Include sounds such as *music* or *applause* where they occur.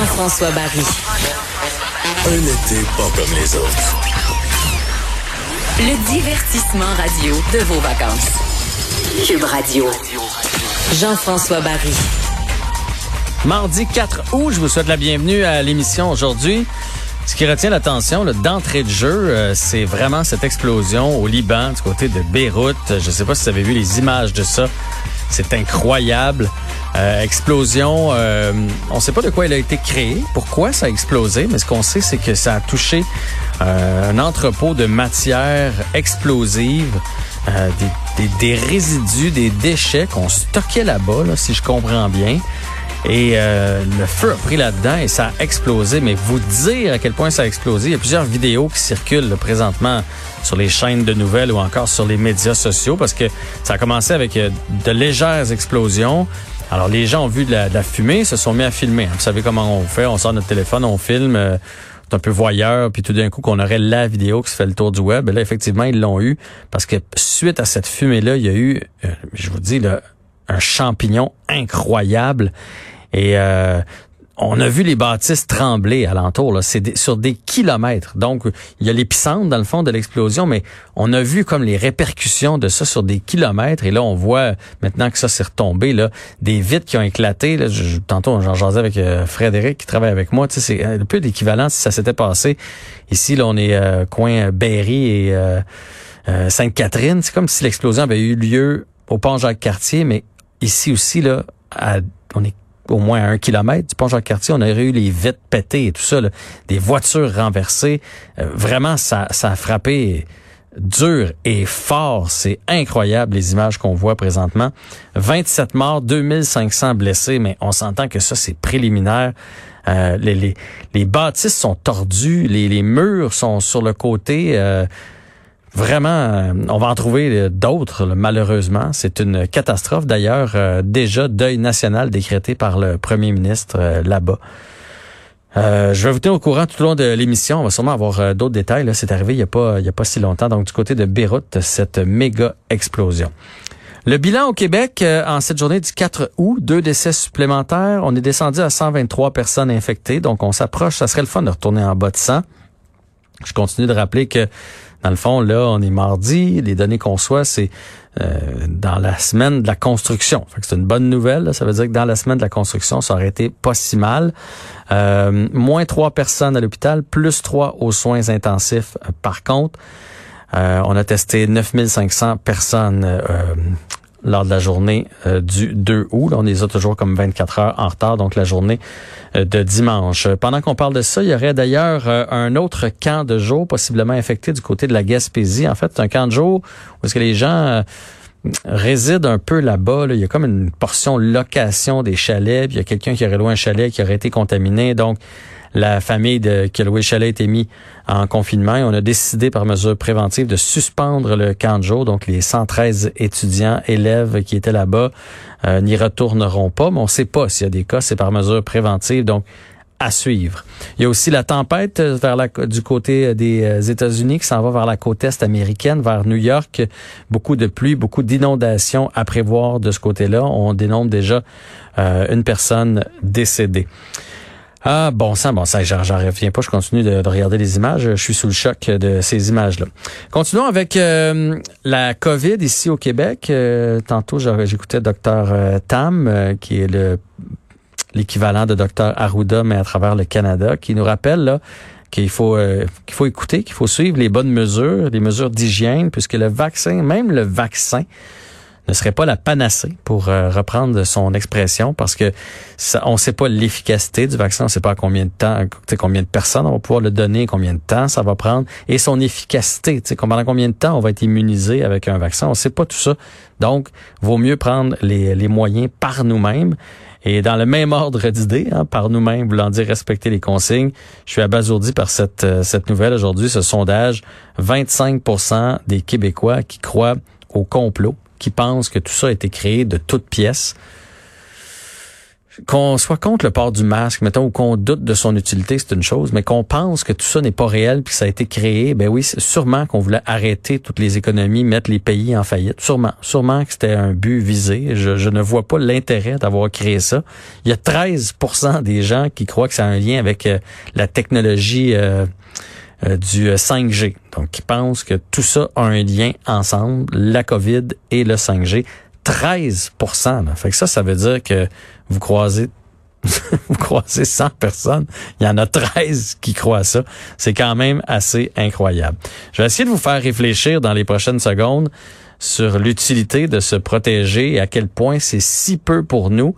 Jean-François Barry. Un été pas comme les autres. Le divertissement radio de vos vacances. Cube Radio. Jean-François Barry. Mardi 4 août, je vous souhaite la bienvenue à l'émission aujourd'hui. Ce qui retient l'attention d'entrée de jeu, euh, c'est vraiment cette explosion au Liban, du côté de Beyrouth. Je ne sais pas si vous avez vu les images de ça. C'est incroyable. Euh, explosion, euh, on ne sait pas de quoi elle a été créée, pourquoi ça a explosé, mais ce qu'on sait, c'est que ça a touché un entrepôt de matières explosives, des, résidus, des déchets qu'on stockait là-bas, là, si je comprends bien. Et euh, le feu a pris là-dedans et ça a explosé. Mais vous dire à quel point ça a explosé, il y a plusieurs vidéos qui circulent présentement sur les chaînes de nouvelles ou encore sur les médias sociaux parce que ça a commencé avec euh, de légères explosions. Alors les gens ont vu de la, fumée, se sont mis à filmer. Vous savez comment on fait, on sort notre téléphone, on filme. Euh, un peu voyeur, puis tout d'un coup qu'on aurait la vidéo qui se fait le tour du web. Et là, effectivement, ils l'ont eu parce que suite à cette fumée-là, il y a eu, je vous dis, là, un champignon incroyable. Et euh, on a vu les bâtisses trembler alentour. Là. C'est sur des kilomètres. Donc, il y a l'épicentre dans le fond de l'explosion, mais on a vu comme les répercussions de ça sur des kilomètres. Et là, on voit maintenant que ça s'est retombé, là, des vitres qui ont éclaté. Là, tantôt, j'en jasais avec euh, Frédéric qui travaille avec moi. C'est un peu d'équivalent si ça s'était passé. Ici, là, on est euh, coin Berry et Sainte-Catherine. C'est comme si l'explosion avait eu lieu au pont Jacques-Cartier, mais ici aussi, là, on est au moins un kilomètre du pont Jacques-Cartier, on aurait eu les vitres pétées et tout ça, des voitures renversées. Euh, vraiment, ça, ça a frappé dur et fort. C'est incroyable les images qu'on voit présentement. 27 morts, 2500 blessés, mais on s'entend que ça, c'est préliminaire. Euh, les, les, les, bâtisses sont tordues, les, les murs sont sur le côté. Euh, Vraiment, euh, on va en trouver euh, d'autres, malheureusement. C'est une catastrophe. D'ailleurs, euh, déjà deuil national décrété par le premier ministre là-bas. je vais vous tenir au courant tout au long de l'émission. On va sûrement avoir d'autres détails. C'est arrivé il n'y a, pas, a pas si longtemps. Donc, du côté de Beyrouth, cette méga explosion. Le bilan au Québec en cette journée du 4 août, deux décès supplémentaires. On est descendu à 123 personnes infectées. Donc, on s'approche. Ça serait le fun de retourner en bas de 100. Je continue de rappeler que dans le fond, là, on est mardi. Les données qu'on soit, c'est euh, dans la semaine de la construction. C'est une bonne nouvelle. Ça veut dire que dans la semaine de la construction, ça aurait été pas si mal. Euh, moins trois personnes à l'hôpital, plus trois aux soins intensifs. Par contre, euh, on a testé 9500 personnes lors de la journée euh, du 2 août. on les a toujours comme 24 heures en retard, donc la journée euh, de dimanche. Pendant qu'on parle de ça, il y aurait d'ailleurs euh, un autre camp de jour possiblement infecté du côté de la Gaspésie. En fait, un camp de jour où est-ce que les gens résident un peu là-bas. Il y a comme une portion location des chalets, puis il y a quelqu'un qui aurait loué un chalet qui aurait été contaminé. Donc, la famille de qui a loué chalet a été mis en confinement et on a décidé par mesure préventive de suspendre le camp. Donc les 113 étudiants, élèves qui étaient là-bas euh, n'y retourneront pas, mais on ne sait pas s'il y a des cas, c'est par mesure préventive. Donc à suivre. Il y a aussi la tempête la, du côté des euh, États-Unis qui s'en va vers la côte est américaine, vers New York. Beaucoup de pluie, beaucoup d'inondations à prévoir de ce côté-là. On dénombre déjà euh, une personne décédée. Ah, bon sang, bon sang, j'en reviens pas, je continue de, regarder les images, je suis sous le choc de ces images-là. Continuons avec euh, la COVID ici au Québec. Euh, tantôt, j'écoutais docteur euh, Tam, qui est le l'équivalent de docteur Arruda, mais à travers le Canada, qui nous rappelle qu'il faut qu'il faut écouter, qu'il faut suivre les bonnes mesures, les mesures d'hygiène, puisque le vaccin, même le vaccin, ne serait pas la panacée pour euh, reprendre son expression parce que ça, on ne sait pas l'efficacité du vaccin, on ne sait pas combien de temps, combien de personnes on va pouvoir le donner, combien de temps ça va prendre et son efficacité, pendant combien de temps on va être immunisé avec un vaccin, on ne sait pas tout ça. Donc, vaut mieux prendre les, les moyens par nous-mêmes. Et dans le même ordre d'idées, hein, par nous-mêmes, voulant dire respecter les consignes, je suis abasourdi par cette, euh, cette nouvelle aujourd'hui, ce sondage. 25% des Québécois qui croient au complot qui pensent que tout ça a été créé de toutes pièces. qu'on soit contre le port du masque, mettons, ou qu'on doute de son utilité, c'est une chose, mais qu'on pense que tout ça n'est pas réel puis que ça a été créé, ben oui, c'est sûrement qu'on voulait arrêter toutes les économies, mettre les pays en faillite. Sûrement, sûrement que c'était un but visé. Je, ne vois pas l'intérêt d'avoir créé ça. Il y a 13% des gens qui croient que ça a un lien avec euh, la technologie euh, euh, du 5G. Donc, qui pensent que tout ça a un lien ensemble, la COVID et le 5G. 13 là. Fait que ça, ça veut dire que vous croisez *laughs* vous croisez 100 personnes, il y en a 13 qui croient ça. C'est quand même assez incroyable. Je vais essayer de vous faire réfléchir dans les prochaines secondes sur l'utilité de se protéger et à quel point c'est si peu pour nous.